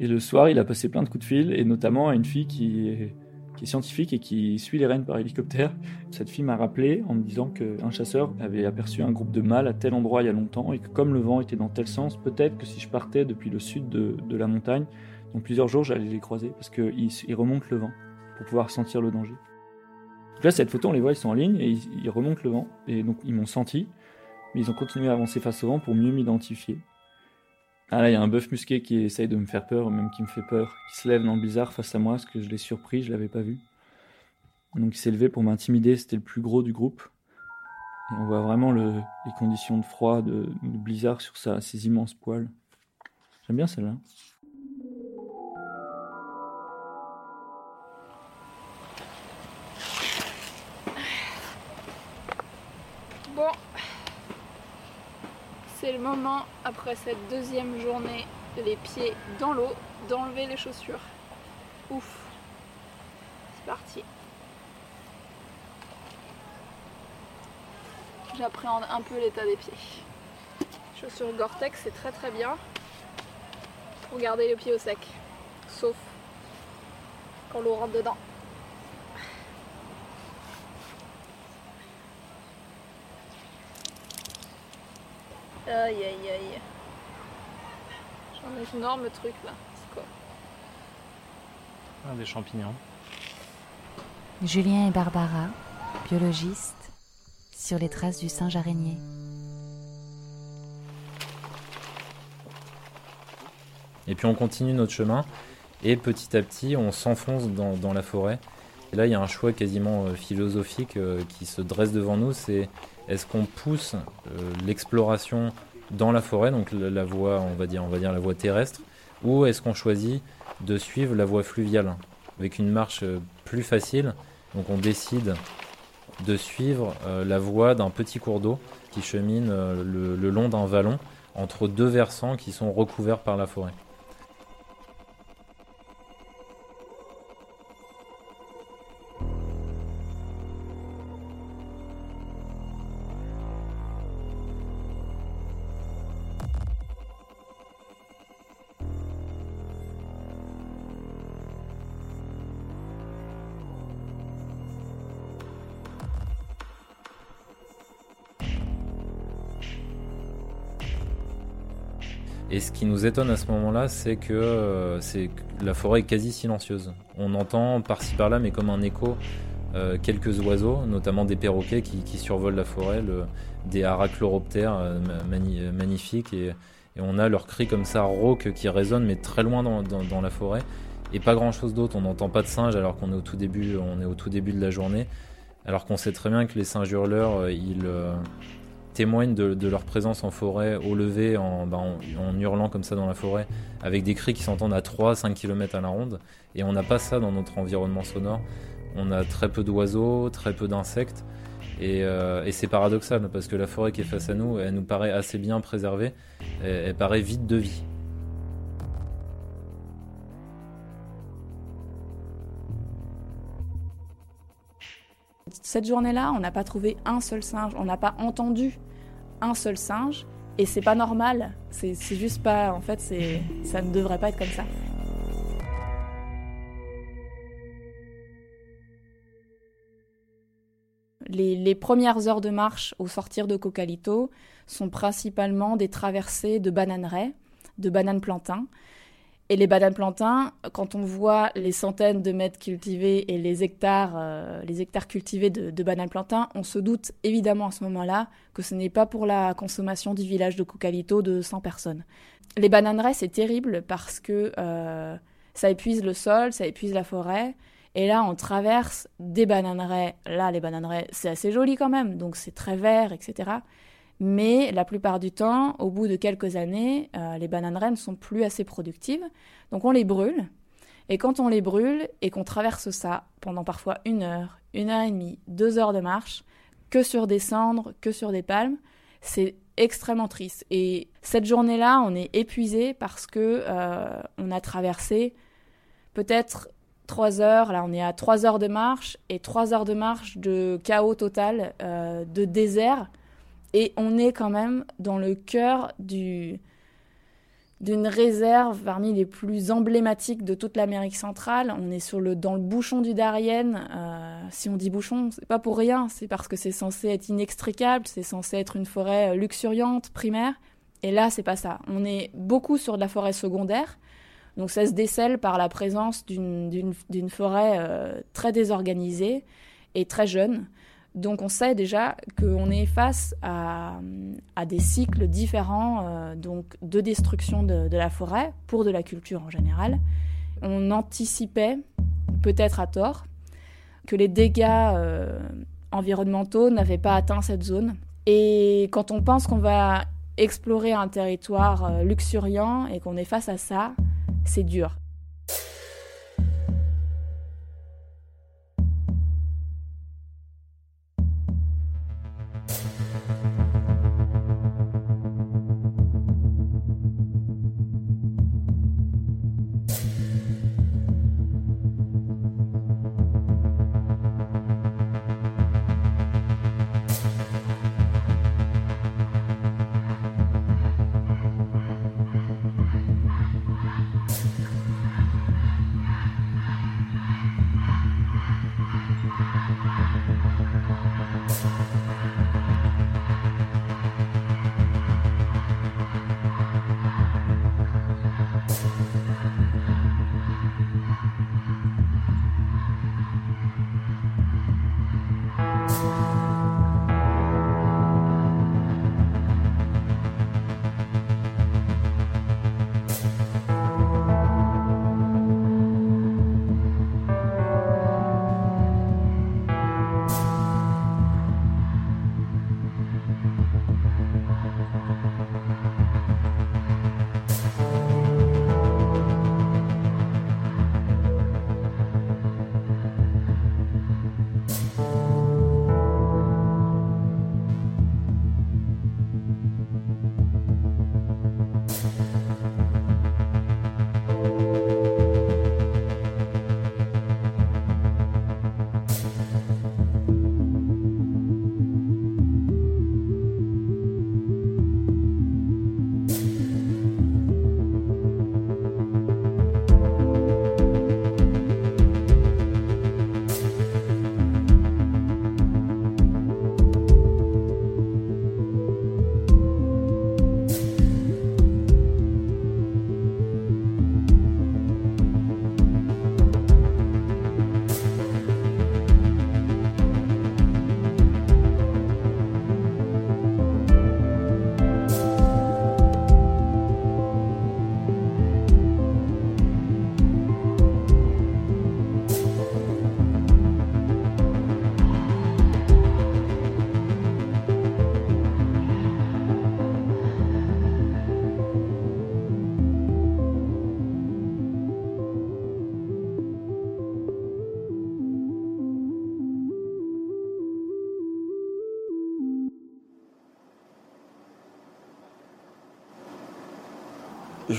et le soir, il a passé plein de coups de fil, et notamment à une fille qui qui est scientifique et qui suit les rennes par hélicoptère. Cette fille m'a rappelé en me disant qu'un chasseur avait aperçu un groupe de mâles à tel endroit il y a longtemps, et que comme le vent était dans tel sens, peut-être que si je partais depuis le sud de, la montagne, dans plusieurs jours, j'allais les croiser, parce qu'ils ils remontent le vent pour pouvoir sentir le danger. Donc là, cette photo, on les voit, ils sont en ligne et ils remontent le vent. Et donc, ils m'ont senti, mais ils ont continué à avancer face au vent pour mieux m'identifier. Ah là, il y a un bœuf musqué qui essaye de me faire peur, même qui me fait peur, qui se lève dans le blizzard face à moi, parce que je l'ai surpris, je l'avais pas vu. Donc, il s'est levé pour m'intimider, c'était le plus gros du groupe. Et on voit vraiment le, les conditions de froid, de, blizzard sur ses immenses poils. J'aime bien celle-là. Bon, c'est le moment, après cette deuxième journée, les pieds dans l'eau, d'enlever les chaussures. Ouf, c'est parti. J'appréhende un peu l'état des pieds. Chaussures Gore-Tex, c'est très très bien pour garder les pieds au sec. Sauf quand l'eau rentre dedans. Aïe aïe aïe. J'en ai un énorme truc là. C'est quoi Ah, des champignons. Julien et Barbara, biologistes, sur les traces du singe araignée. Et puis on continue notre chemin et petit à petit on s'enfonce dans, dans la forêt. Et là il y a un choix quasiment euh, philosophique euh, qui se dresse devant nous, c'est est-ce qu'on pousse euh, l'exploration dans la forêt, donc la, voie, on va dire, on va dire la voie terrestre, ou est-ce qu'on choisit de suivre la voie fluviale avec une marche plus facile? Donc on décide de suivre la voie d'un petit cours d'eau qui chemine le long d'un vallon entre deux versants qui sont recouverts par la forêt. Et ce qui nous étonne à ce moment-là, c'est que, euh, c'est que la forêt est quasi silencieuse. On entend par-ci par-là, mais comme un écho, euh, quelques oiseaux, notamment des perroquets qui, survolent la forêt, des arachloroptères euh, magnifiques, et, on a leurs cris comme ça rauques qui résonnent, mais très loin dans, dans- la forêt, et pas grand-chose d'autre. On n'entend pas de singes alors qu'on est au tout début, on est au tout début de la journée, alors qu'on sait très bien que les singes hurleurs, ils témoignent de, leur présence en forêt au lever en, bah, en- hurlant comme ça dans la forêt avec des cris qui s'entendent à 3-5 km à la ronde. Et on n'a pas ça dans notre environnement sonore. On a très peu d'oiseaux très peu d'insectes. Et, euh, c'est paradoxal parce que la forêt qui est face à nous elle nous paraît assez bien préservée. Elle paraît vide de vie. Cette journée-là, on n'a pas trouvé un seul singe, on n'a pas entendu un seul singe, et c'est pas normal. C'est juste pas. En fait, ça ne devrait pas être comme ça. Les, les premières heures de marche au sortir de Cocalito sont principalement des traversées de bananeraies, de bananes plantains. Et les bananes plantains, quand on voit les centaines de mètres cultivés et les hectares, euh, les hectares cultivés de, bananes plantains, on se doute évidemment à ce moment-là que ce n'est pas pour la consommation du village de Cocalito de 100 personnes. Les bananeraies, c'est terrible parce que euh, ça épuise le sol, ça épuise la forêt. Et là, on traverse des bananeraies. Là, les bananeraies, c'est assez joli quand même, donc c'est très vert, etc. Mais la plupart du temps, au bout de quelques années, euh, les bananeraies ne sont plus assez productives. Donc on les brûle. Et quand on les brûle et qu'on traverse ça pendant parfois une heure, une heure et demie, deux heures de marche, que sur des cendres, que sur des palmes, c'est extrêmement triste. Et cette journée-là, on est épuisé parce que euh, on a traversé peut-être trois heures. Là, on est à trois heures de marche et trois heures de marche de chaos total, euh, de désert. Et on est quand même dans le cœur du, d'une réserve parmi les plus emblématiques de toute l'Amérique centrale. On est sur le, dans le bouchon du Darien. Euh, si on dit bouchon, c'est pas pour rien, c'est parce que c'est censé être inextricable, c'est censé être une forêt luxuriante, primaire. Et là, c'est pas ça. On est beaucoup sur de la forêt secondaire. Donc ça se décèle par la présence d'une forêt euh, très désorganisée et très jeune. Donc on sait déjà qu'on est face à, des cycles différents euh, donc de destruction de, de, la forêt pour de la culture en général. On anticipait, peut-être à tort, que les dégâts euh, environnementaux n'avaient pas atteint cette zone. Et quand on pense qu'on va explorer un territoire euh, luxuriant et qu'on est face à ça, c'est dur.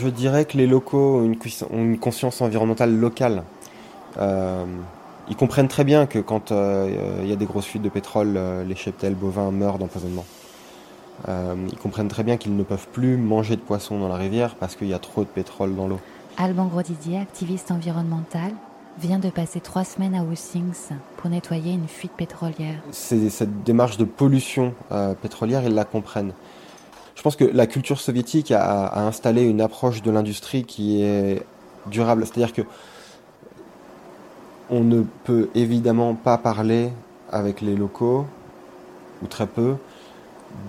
Je dirais que les locaux ont une, cuis- ont une conscience environnementale locale. Euh, ils comprennent très bien que quand euh, il y a des grosses fuites de pétrole, euh, les cheptels bovins meurent d'empoisonnement. Ils comprennent très bien qu'ils ne peuvent plus manger de poissons dans la rivière parce qu'il y a trop de pétrole dans l'eau. Alban Grosdidier, activiste environnemental, vient de passer trois semaines à Houssings pour nettoyer une fuite pétrolière. Cette démarche de pollution pétrolière, ils la comprennent. Je pense que la culture soviétique a, installé une approche de l'industrie qui est durable. C'est-à-dire que on ne peut évidemment pas parler avec les locaux, ou très peu,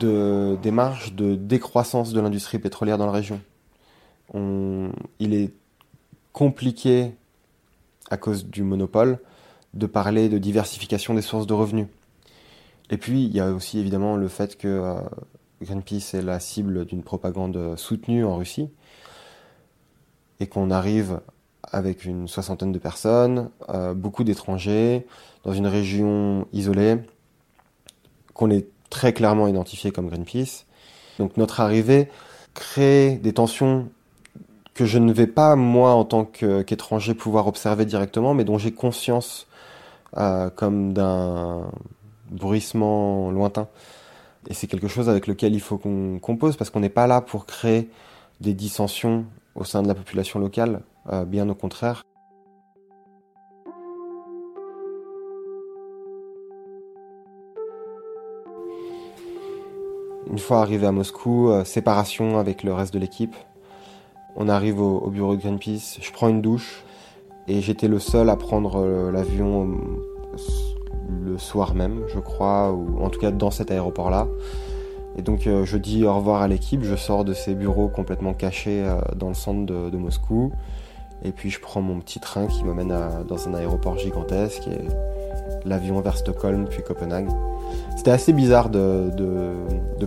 de démarche de décroissance de l'industrie pétrolière dans la région. On- il est compliqué, à cause du monopole, de parler de diversification des sources de revenus. Et puis, il y a aussi évidemment le fait que euh, Greenpeace est la cible d'une propagande soutenue en Russie et qu'on arrive avec une soixantaine de personnes, euh, beaucoup d'étrangers, dans une région isolée, qu'on est très clairement identifié comme Greenpeace. Donc notre arrivée crée des tensions que je ne vais pas, moi, en tant qu'étranger, pouvoir observer directement, mais dont j'ai conscience euh, comme d'un bruissement lointain. Et c'est quelque chose avec lequel il faut qu'on compose, parce qu'on n'est pas là pour créer des dissensions au sein de la population locale, euh, bien au contraire. Une fois arrivé à Moscou, euh, séparation avec le reste de l'équipe. On arrive au, au bureau de Greenpeace, je prends une douche et j'étais le seul à prendre euh, l'avion le soir même, je crois, ou en tout cas dans cet aéroport-là. Et donc euh, je dis au revoir à l'équipe, je sors de ces bureaux complètement cachés euh, dans le centre de, Moscou. Et puis je prends mon petit train qui m'amène dans un aéroport gigantesque et l'avion vers Stockholm puis Copenhague. C'était assez bizarre de,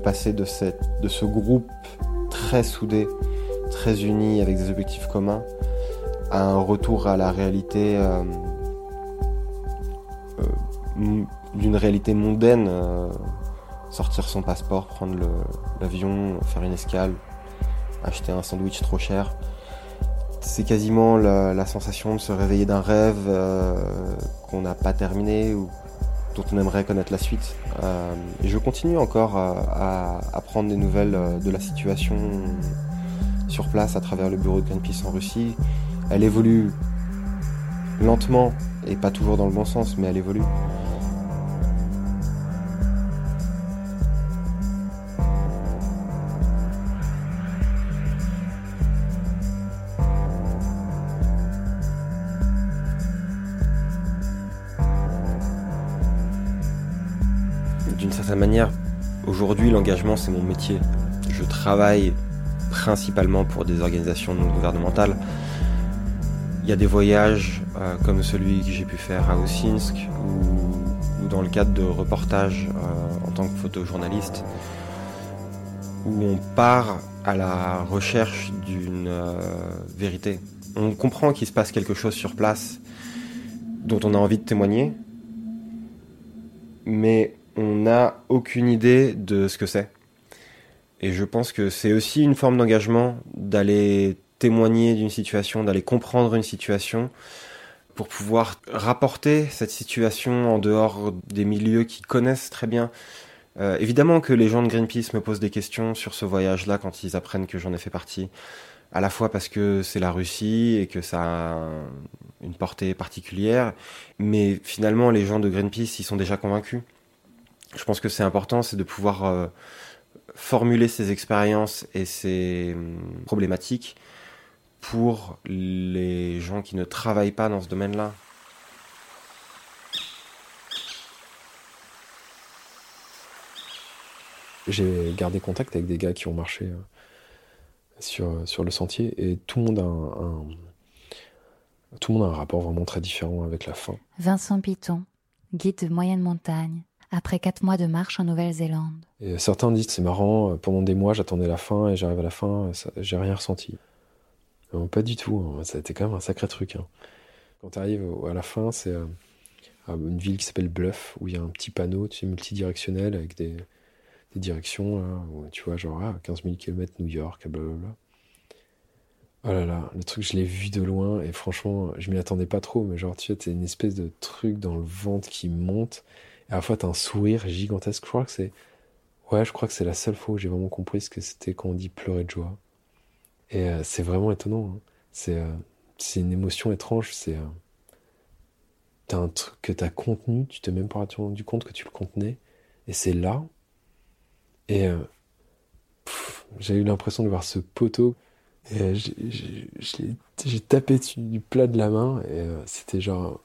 passer de, ce groupe très soudé, très uni avec des objectifs communs, à un retour à la réalité euh, d'une réalité mondaine. euh, sortir son passeport, prendre l'avion, faire une escale, acheter un sandwich trop cher. C'est quasiment la, sensation de se réveiller d'un rêve euh, qu'on n'a pas terminé ou dont on aimerait connaître la suite. Euh, je continue encore à, à- prendre des nouvelles de la situation sur place à travers le bureau de Greenpeace en Russie. Elle évolue lentement et pas toujours dans le bon sens, mais elle évolue. Aujourd'hui, l'engagement, c'est mon métier. Je travaille principalement pour des organisations non gouvernementales. Il y a des voyages euh, comme celui que j'ai pu faire à Osinsk ou, ou dans le cadre de reportages euh, en tant que photojournaliste où on part à la recherche d'une euh, vérité. On comprend qu'il se passe quelque chose sur place dont on a envie de témoigner, mais on n'a aucune idée de ce que c'est. Et je pense que c'est aussi une forme d'engagement d'aller témoigner d'une situation, d'aller comprendre une situation pour pouvoir rapporter cette situation en dehors des milieux qui connaissent très bien. Euh, évidemment que les gens de Greenpeace me posent des questions sur ce voyage-là quand ils apprennent que j'en ai fait partie. À la fois parce que c'est la Russie et que ça a un- une portée particulière, mais finalement les gens de Greenpeace ils sont déjà convaincus. Je pense que c'est important, c'est de pouvoir euh, formuler ces expériences et ces hum, problématiques pour les gens qui ne travaillent pas dans ce domaine-là. J'ai gardé contact avec des gars qui ont marché euh, sur, sur le sentier et tout le monde a un, un- tout le monde a un rapport vraiment très différent avec la faim. Vincent Piton, guide de moyenne montagne, après quatre mois de marche en Nouvelle-Zélande. Certains disent c'est marrant, euh, pendant des mois j'attendais la fin et j'arrive à la fin, j'ai rien ressenti. Pas du tout, hein, ça a été quand même un sacré truc. hein. Quand tu arrives à la fin, c'est euh, à une ville qui s'appelle Bluff, où il y a un petit panneau tu sais, multidirectionnel avec des, directions, où tu vois, genre ah, 15 000 km New York, blablabla. Oh là là, le truc, je l'ai vu de loin et franchement, je m'y attendais pas trop, mais genre, tu vois, t'as une espèce de truc dans le ventre qui monte et fois t'as un sourire gigantesque. Je crois que c'est, ouais, je crois que c'est la seule fois où j'ai vraiment compris ce que c'était quand on dit pleurer de joie. Et euh, c'est vraiment étonnant. hein. C'est, euh, c'est une émotion étrange. C'est, euh, un truc que t'as contenu, tu t'es même pas rendu compte que tu le contenais et c'est là. Et euh, j'ai eu l'impression de voir ce poteau. Et j'ai- tapé du plat de la main et c'était genre.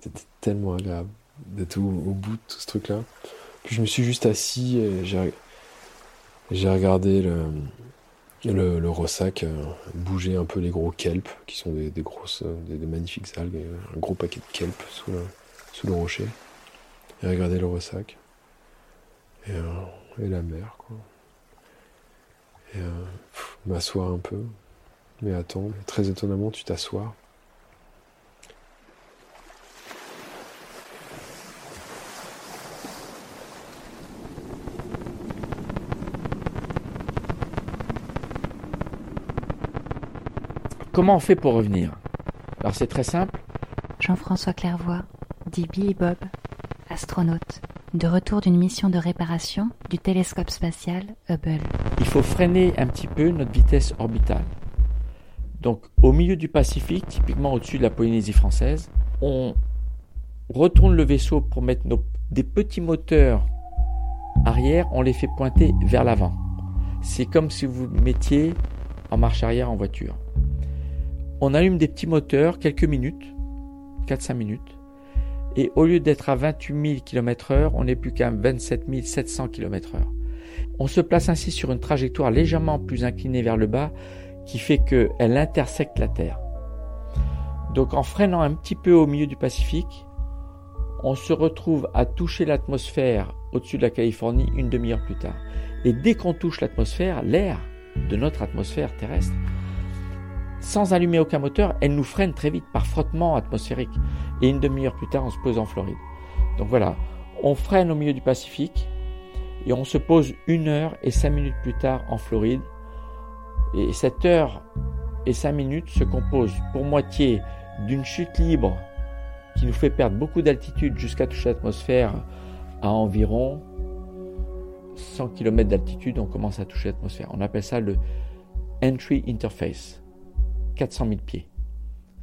C'était tellement agréable d'être au, au bout de tout ce truc-là. Puis je me suis juste assis et j'ai regardé le, le, le ressac euh, bouger un peu les gros kelp, qui sont des, grosses, euh, des, magnifiques algues, un gros paquet de kelp sous le, rocher. Et regarder le ressac. Et, la mer, quoi. Et euh, m'asseoir un peu. Mais attends, très étonnamment, tu t'assois. Comment on fait pour revenir? Alors c'est très simple. Jean-François Clairvoy, dit Billy Bob, astronaute, de retour d'une mission de réparation du télescope spatial Hubble. Il faut freiner un petit peu notre vitesse orbitale. Donc au milieu du Pacifique, typiquement au-dessus de la Polynésie française, on retourne le vaisseau pour mettre nos- des petits moteurs arrière, on les fait pointer vers l'avant. C'est comme si vous mettiez en marche arrière en voiture. On allume des petits moteurs quelques minutes, 4-5 minutes, et au lieu d'être à 28 000 km heure, on n'est plus qu'à 27 700 km heure. On se place ainsi sur une trajectoire légèrement plus inclinée vers le bas qui fait qu'elle intersecte la Terre. Donc en freinant un petit peu au milieu du Pacifique, on se retrouve à toucher l'atmosphère au-dessus de la Californie une demi-heure plus tard. Et dès qu'on touche l'atmosphère, l'air de notre atmosphère terrestre, sans allumer aucun moteur, elle nous freine très vite par frottement atmosphérique. Et une demi-heure plus tard, on se pose en Floride. Donc voilà, on freine au milieu du Pacifique et on se pose une heure et cinq minutes plus tard en Floride. Et cette heure et cinq minutes se composent pour moitié d'une chute libre qui nous fait perdre beaucoup d'altitude jusqu'à toucher l'atmosphère à environ 100 km d'altitude, on commence à toucher l'atmosphère. On appelle ça le entry interface, 400 000 pieds.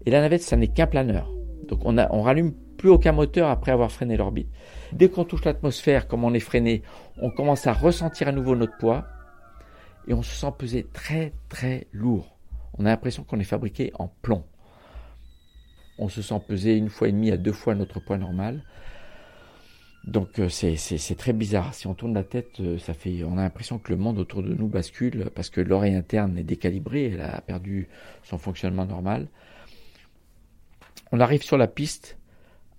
Et la navette, ça n'est qu'un planeur. Donc on, a, on rallume plus aucun moteur après avoir freiné l'orbite. Dès qu'on touche l'atmosphère, comme on est freiné, on commence à ressentir à nouveau notre poids et on se sent peser très très lourd. On a l'impression qu'on est fabriqué en plomb. On se sent peser une fois et demie à deux fois notre poids normal. Donc euh, c'est très bizarre. Si on tourne la tête, euh, ça fait, on a l'impression que le monde autour de nous bascule parce que l'oreille interne est décalibrée, elle a perdu son fonctionnement normal. On arrive sur la piste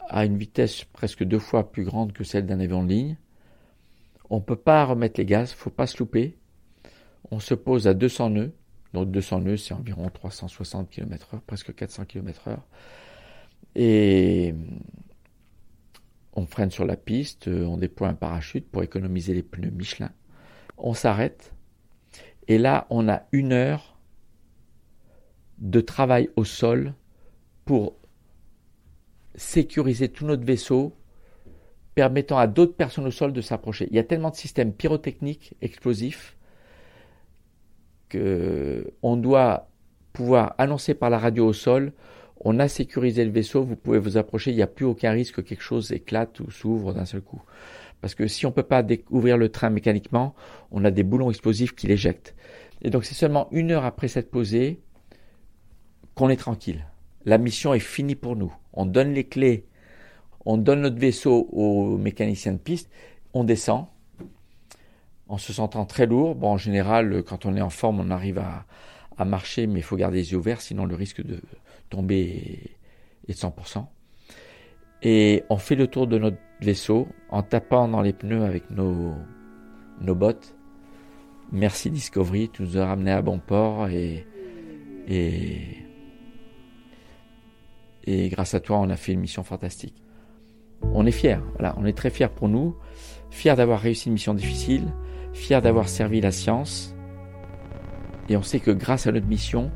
à une vitesse presque deux fois plus grande que celle d'un avion de ligne. On peut pas remettre les gaz, faut pas se louper. On se pose à 200 nœuds. Donc 200 nœuds, c'est environ 360 km heure, presque 400 km heure. Et on freine sur la piste, euh, on déploie un parachute pour économiser les pneus Michelin. On s'arrête. Et là, on a une heure de travail au sol pour sécuriser tout notre vaisseau, permettant à d'autres personnes au sol de s'approcher. Il y a tellement de systèmes pyrotechniques explosifs que on doit pouvoir annoncer par la radio au sol on a sécurisé le vaisseau, vous pouvez vous approcher, il n'y a plus aucun risque que quelque chose éclate ou s'ouvre d'un seul coup. Parce que si on ne peut pas ouvrir le train mécaniquement, on a des boulons explosifs qui l'éjectent. Et donc c'est seulement une heure après cette posée qu'on est tranquille. La mission est finie pour nous. On donne les clés, on donne notre vaisseau au mécanicien de piste, on descend en se sentant très lourd. Bon, en général, quand on est en forme, on arrive à, à marcher, mais il faut garder les yeux ouverts, sinon le risque de tomber est de 100%. Et on fait le tour de notre vaisseau en tapant dans les pneus avec nos, nos bottes. Merci Discovery, tu nous as ramené à bon port et, et, et grâce à toi, on a fait une mission fantastique. On est fiers, voilà, on est très fiers pour nous, fiers d'avoir réussi une mission difficile, fiers d'avoir servi la science. Et on sait que grâce à notre mission,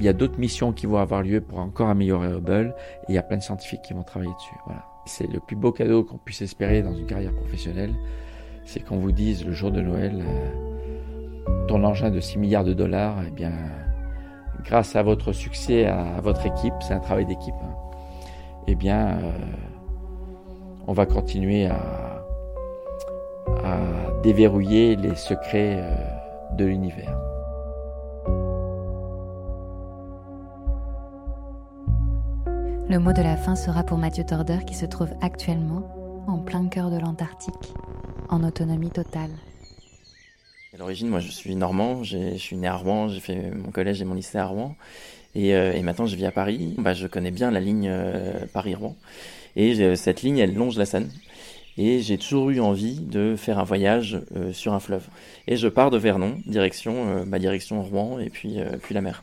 Il y a d'autres missions qui vont avoir lieu pour encore améliorer Hubble et il y a plein de scientifiques qui vont travailler dessus. Voilà. C'est le plus beau cadeau qu'on puisse espérer dans une carrière professionnelle, c'est qu'on vous dise le jour de Noël, euh, ton engin de 6 milliards de dollars, eh bien, grâce à votre succès, à, votre équipe, c'est un travail d'équipe, hein, eh bien, euh, on va continuer à, déverrouiller les secrets euh, de l'univers. Le mot de la fin sera pour Mathieu Torder qui se trouve actuellement en plein cœur de l'Antarctique, en autonomie totale. À l'origine, moi je suis normand, je suis né à Rouen, j'ai fait mon collège et mon lycée à Rouen. Et, euh, maintenant je vis à Paris. Bah, je connais bien la ligne euh, Paris-Rouen. Et cette ligne, elle longe la Seine. Et j'ai toujours eu envie de faire un voyage euh, sur un fleuve. Et je pars de Vernon, direction, bah, direction Rouen et puis, puis la mer.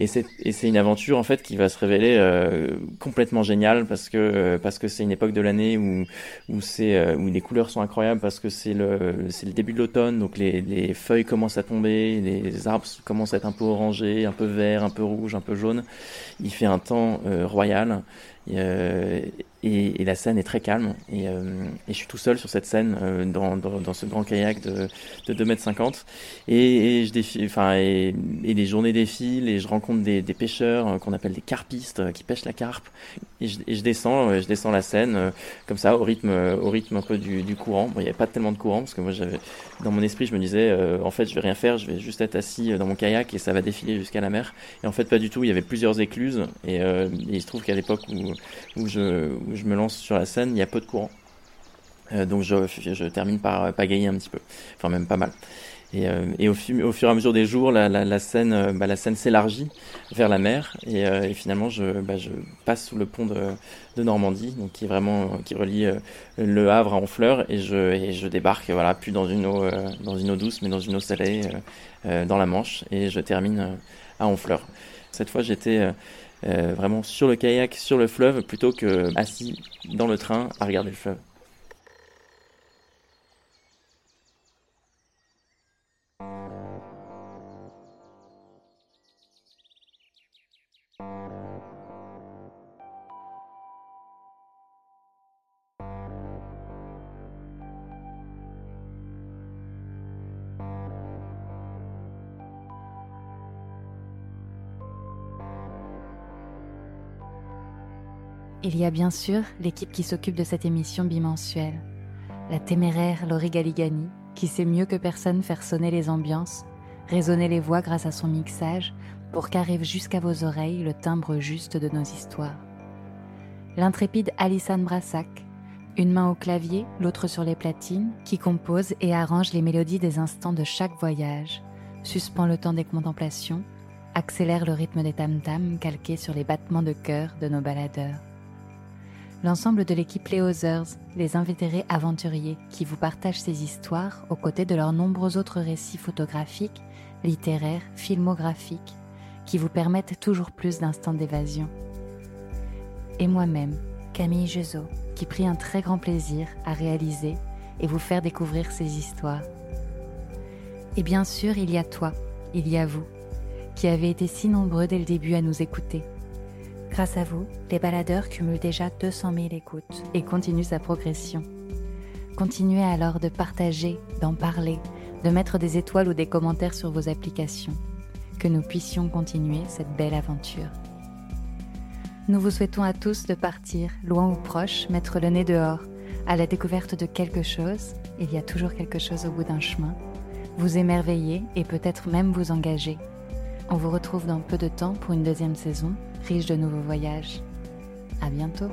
Et c'est une aventure en fait qui va se révéler euh, complètement géniale parce que euh, parce que c'est une époque de l'année où où c'est euh, où les couleurs sont incroyables parce que c'est le c'est le début de l'automne donc les, les feuilles commencent à tomber, les arbres commencent à être un peu orangés, un peu verts, un peu rouges, un peu jaunes. Il fait un temps royal. Euh, et, et, la scène est très calme. Et, euh, et, je suis tout seul sur cette scène euh, dans, dans, dans, ce grand kayak de, de 2 mètres 50. Et, et je défile, enfin, et, les journées défilent et je rencontre des, des pêcheurs qu'on appelle des carpistes qui pêchent la carpe. Et je, je descends, je descends la scène comme ça au rythme, au rythme un peu du, du courant. Bon, il n'y avait pas tellement de courant parce que moi j'avais, dans mon esprit, je me disais, en fait, je vais rien faire, je vais juste être assis dans mon kayak et ça va défiler jusqu'à la mer. Et en fait, pas du tout. Il y avait plusieurs écluses et, il se trouve qu'à l'époque où où je, je me lance sur la scène, il y a peu de courant. Euh, donc je, termine par pagayer un petit peu, enfin même pas mal. Et, euh, au, fur et à mesure des jours, la, la, la scène, euh, bah, s'élargit vers la mer et, euh, finalement je, bah, je, passe sous le pont de, Normandie, donc qui relie euh, le Havre à Honfleur et je, et je débarque voilà plus dans une eau dans une eau douce mais dans une eau salée dans la Manche et je termine à Honfleur. Cette fois j'étais euh, vraiment sur le kayak, sur le fleuve, plutôt que assis dans le train à regarder le fleuve. Il y a bien sûr l'équipe qui s'occupe de cette émission bimensuelle. La téméraire Laurie Galigani, qui sait mieux que personne faire sonner les ambiances, résonner les voix grâce à son mixage, pour qu'arrive jusqu'à vos oreilles le timbre juste de nos histoires. L'intrépide Alissane Brassac, une main au clavier, l'autre sur les platines, qui compose et arrange les mélodies des instants de chaque voyage, suspend le temps des contemplations, accélère le rythme des tam-tams calqués sur les battements de cœur de nos baladeurs l'ensemble de l'équipe Les Others, les invétérés aventuriers qui vous partagent ces histoires aux côtés de leurs nombreux autres récits photographiques, littéraires, filmographiques, qui vous permettent toujours plus d'instants d'évasion. Et moi-même, Camille Jezot, qui pris un très grand plaisir à réaliser et vous faire découvrir ces histoires. Et bien sûr, il y a toi, il y a vous, qui avez été si nombreux dès le début à nous écouter Grâce à vous, les baladeurs cumulent déjà 200 000 écoutes et continuent sa progression. Continuez alors de partager, d'en parler, de mettre des étoiles ou des commentaires sur vos applications. Que nous puissions continuer cette belle aventure. Nous vous souhaitons à tous de partir, loin ou proche, mettre le nez dehors, à la découverte de quelque chose, il y a toujours quelque chose au bout d'un chemin, vous émerveiller et peut-être même vous engager. On vous retrouve dans peu de temps pour une deuxième saison riche de nouveaux voyages. À bientôt!